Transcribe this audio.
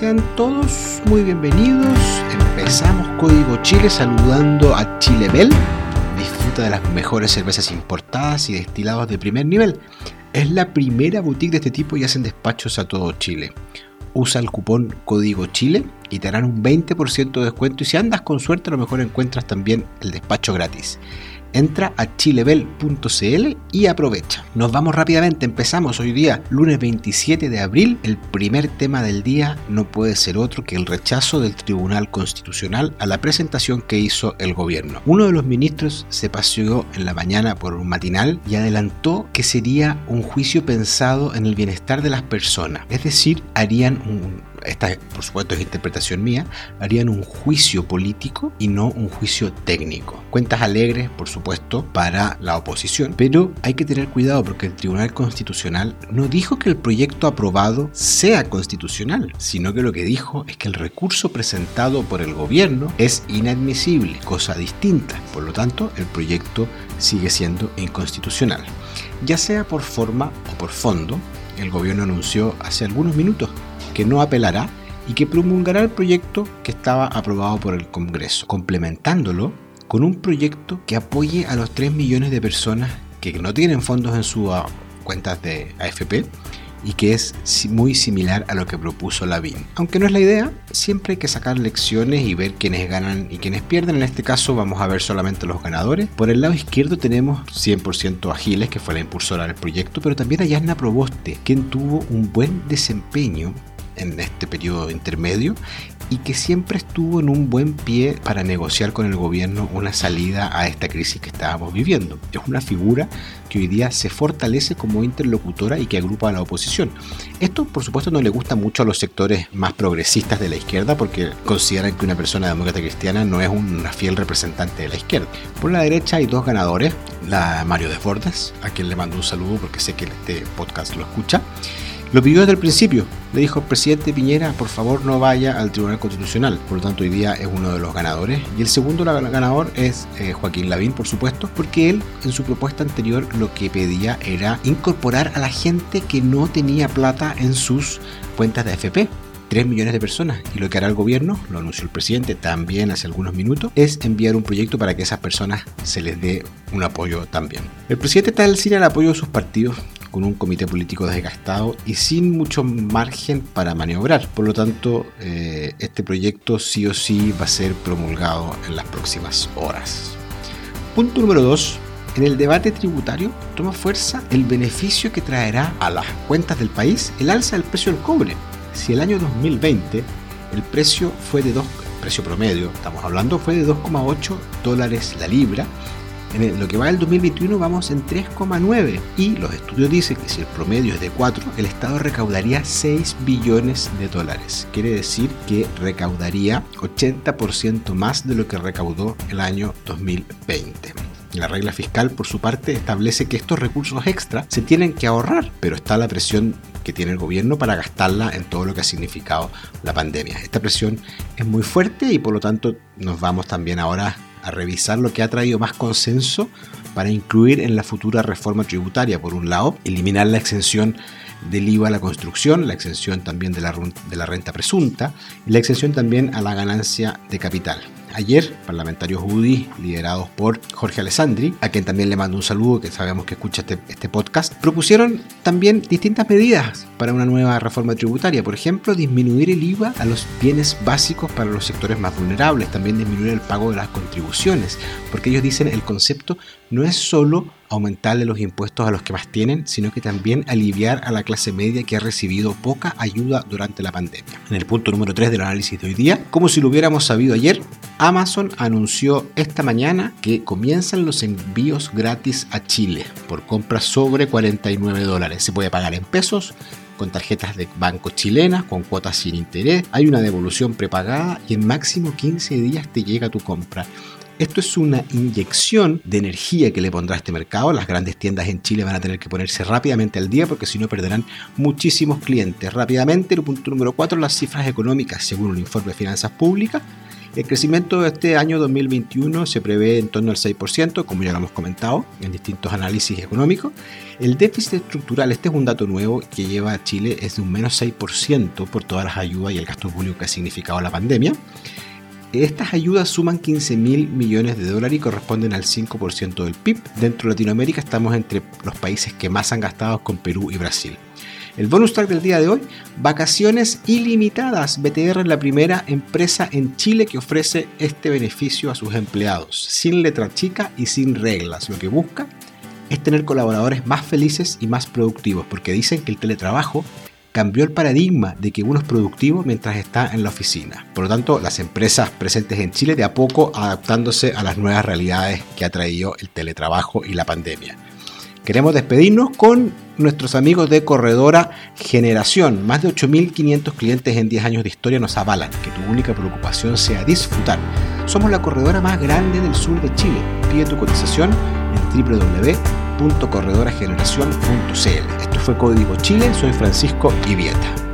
Sean todos muy bienvenidos. Empezamos Código Chile saludando a Chilebel. Disfruta de las mejores cervezas importadas y destilados de primer nivel. Es la primera boutique de este tipo y hacen despachos a todo Chile. Usa el cupón Código Chile y te harán un 20% de descuento y si andas con suerte a lo mejor encuentras también el despacho gratis. Entra a chilebel.cl y aprovecha. Nos vamos rápidamente, empezamos hoy día, lunes 27 de abril. El primer tema del día no puede ser otro que el rechazo del Tribunal Constitucional a la presentación que hizo el gobierno. Uno de los ministros se paseó en la mañana por un matinal y adelantó que sería un juicio pensado en el bienestar de las personas. Es decir, harían un, esta por supuesto es interpretación mía, harían un juicio político y no un juicio técnico. Cuentas alegres, por supuesto, para la oposición, pero hay que tener cuidado porque el Tribunal Constitucional no dijo que el proyecto aprobado sea constitucional, sino que lo que dijo es que el recurso presentado por el gobierno es inadmisible, cosa distinta. Por lo tanto, el proyecto sigue siendo inconstitucional. Ya sea por forma o por fondo, el gobierno anunció hace algunos minutos que no apelará y que promulgará el proyecto que estaba aprobado por el Congreso, complementándolo con un proyecto que apoye a los 3 millones de personas que no tienen fondos en sus ah, cuentas de AFP y que es muy similar a lo que propuso Lavín. Aunque no es la idea, siempre hay que sacar lecciones y ver quiénes ganan y quiénes pierden. En este caso vamos a ver solamente los ganadores. Por el lado izquierdo tenemos 100% Agiles, que fue la impulsora del proyecto, pero también a Yasna Proboste, quien tuvo un buen desempeño en este periodo intermedio y que siempre estuvo en un buen pie para negociar con el gobierno una salida a esta crisis que estábamos viviendo. Es una figura que hoy día se fortalece como interlocutora y que agrupa a la oposición. Esto, por supuesto, no le gusta mucho a los sectores más progresistas de la izquierda porque consideran que una persona demócrata cristiana no es una fiel representante de la izquierda. Por la derecha hay dos ganadores, la Mario Desbordes, a quien le mando un saludo porque sé que este podcast lo escucha, lo pidió desde el principio. Le dijo, presidente Piñera, por favor no vaya al Tribunal Constitucional. Por lo tanto, hoy día es uno de los ganadores. Y el segundo ganador es eh, Joaquín Lavín, por supuesto, porque él en su propuesta anterior lo que pedía era incorporar a la gente que no tenía plata en sus cuentas de AFP. 3 millones de personas. Y lo que hará el gobierno, lo anunció el presidente también hace algunos minutos, es enviar un proyecto para que a esas personas se les dé un apoyo también. El presidente está al cine al apoyo de sus partidos con un comité político desgastado y sin mucho margen para maniobrar. Por lo tanto, eh, este proyecto sí o sí va a ser promulgado en las próximas horas. Punto número 2. En el debate tributario toma fuerza el beneficio que traerá a las cuentas del país el alza del precio del cobre. Si el año 2020 el precio fue de 2, precio promedio, estamos hablando, fue de 2,8 dólares la libra, en lo que va del 2021 vamos en 3,9 y los estudios dicen que si el promedio es de 4, el Estado recaudaría 6 billones de dólares. Quiere decir que recaudaría 80% más de lo que recaudó el año 2020. La regla fiscal, por su parte, establece que estos recursos extra se tienen que ahorrar, pero está la presión que tiene el gobierno para gastarla en todo lo que ha significado la pandemia. Esta presión es muy fuerte y por lo tanto nos vamos también ahora a revisar lo que ha traído más consenso para incluir en la futura reforma tributaria. Por un lado, eliminar la exención del IVA a la construcción, la exención también de la, de la renta presunta y la exención también a la ganancia de capital. Ayer, parlamentarios UDI, liderados por Jorge Alessandri, a quien también le mando un saludo, que sabemos que escucha este, este, podcast, propusieron también distintas medidas para una nueva reforma tributaria. Por ejemplo, disminuir el IVA a los bienes básicos para los sectores más vulnerables, también disminuir el pago de las contribuciones, porque ellos dicen el concepto no es solo aumentarle los impuestos a los que más tienen, sino que también aliviar a la clase media que ha recibido poca ayuda durante la pandemia. En el punto número 3 del análisis de hoy día, como si lo hubiéramos sabido ayer, Amazon anunció esta mañana que comienzan los envíos gratis a Chile por compras sobre 49 dólares. Se puede pagar en pesos con tarjetas de banco chilenas, con cuotas sin interés, hay una devolución prepagada y en máximo 15 días te llega tu compra. Esto es una inyección de energía que le pondrá a este mercado. Las grandes tiendas en Chile van a tener que ponerse rápidamente al día porque si no perderán muchísimos clientes. Rápidamente, el punto número 4, las cifras económicas según un informe de finanzas públicas. El crecimiento de este año 2021 se prevé en torno al 6%, como ya lo hemos comentado en distintos análisis económicos. El déficit estructural, este es un dato nuevo que lleva a Chile, es de un menos 6% por todas las ayudas y el gasto público que ha significado la pandemia. Estas ayudas suman 15 mil millones de dólares y corresponden al 5% del PIB. Dentro de Latinoamérica estamos entre los países que más han gastado con Perú y Brasil. El bonus track del día de hoy, vacaciones ilimitadas. BTR es la primera empresa en Chile que ofrece este beneficio a sus empleados, sin letra chica y sin reglas. Lo que busca es tener colaboradores más felices y más productivos, porque dicen que el teletrabajo cambió el paradigma de que uno es productivo mientras está en la oficina. Por lo tanto, las empresas presentes en Chile de a poco adaptándose a las nuevas realidades que ha traído el teletrabajo y la pandemia. Queremos despedirnos con nuestros amigos de Corredora Generación. Más de 8.500 clientes en 10 años de historia nos avalan que tu única preocupación sea disfrutar. Somos la corredora más grande del sur de Chile. Pide tu cotización en www.corredorageneración.cl. Fue Código Chile, soy Francisco Ibieta.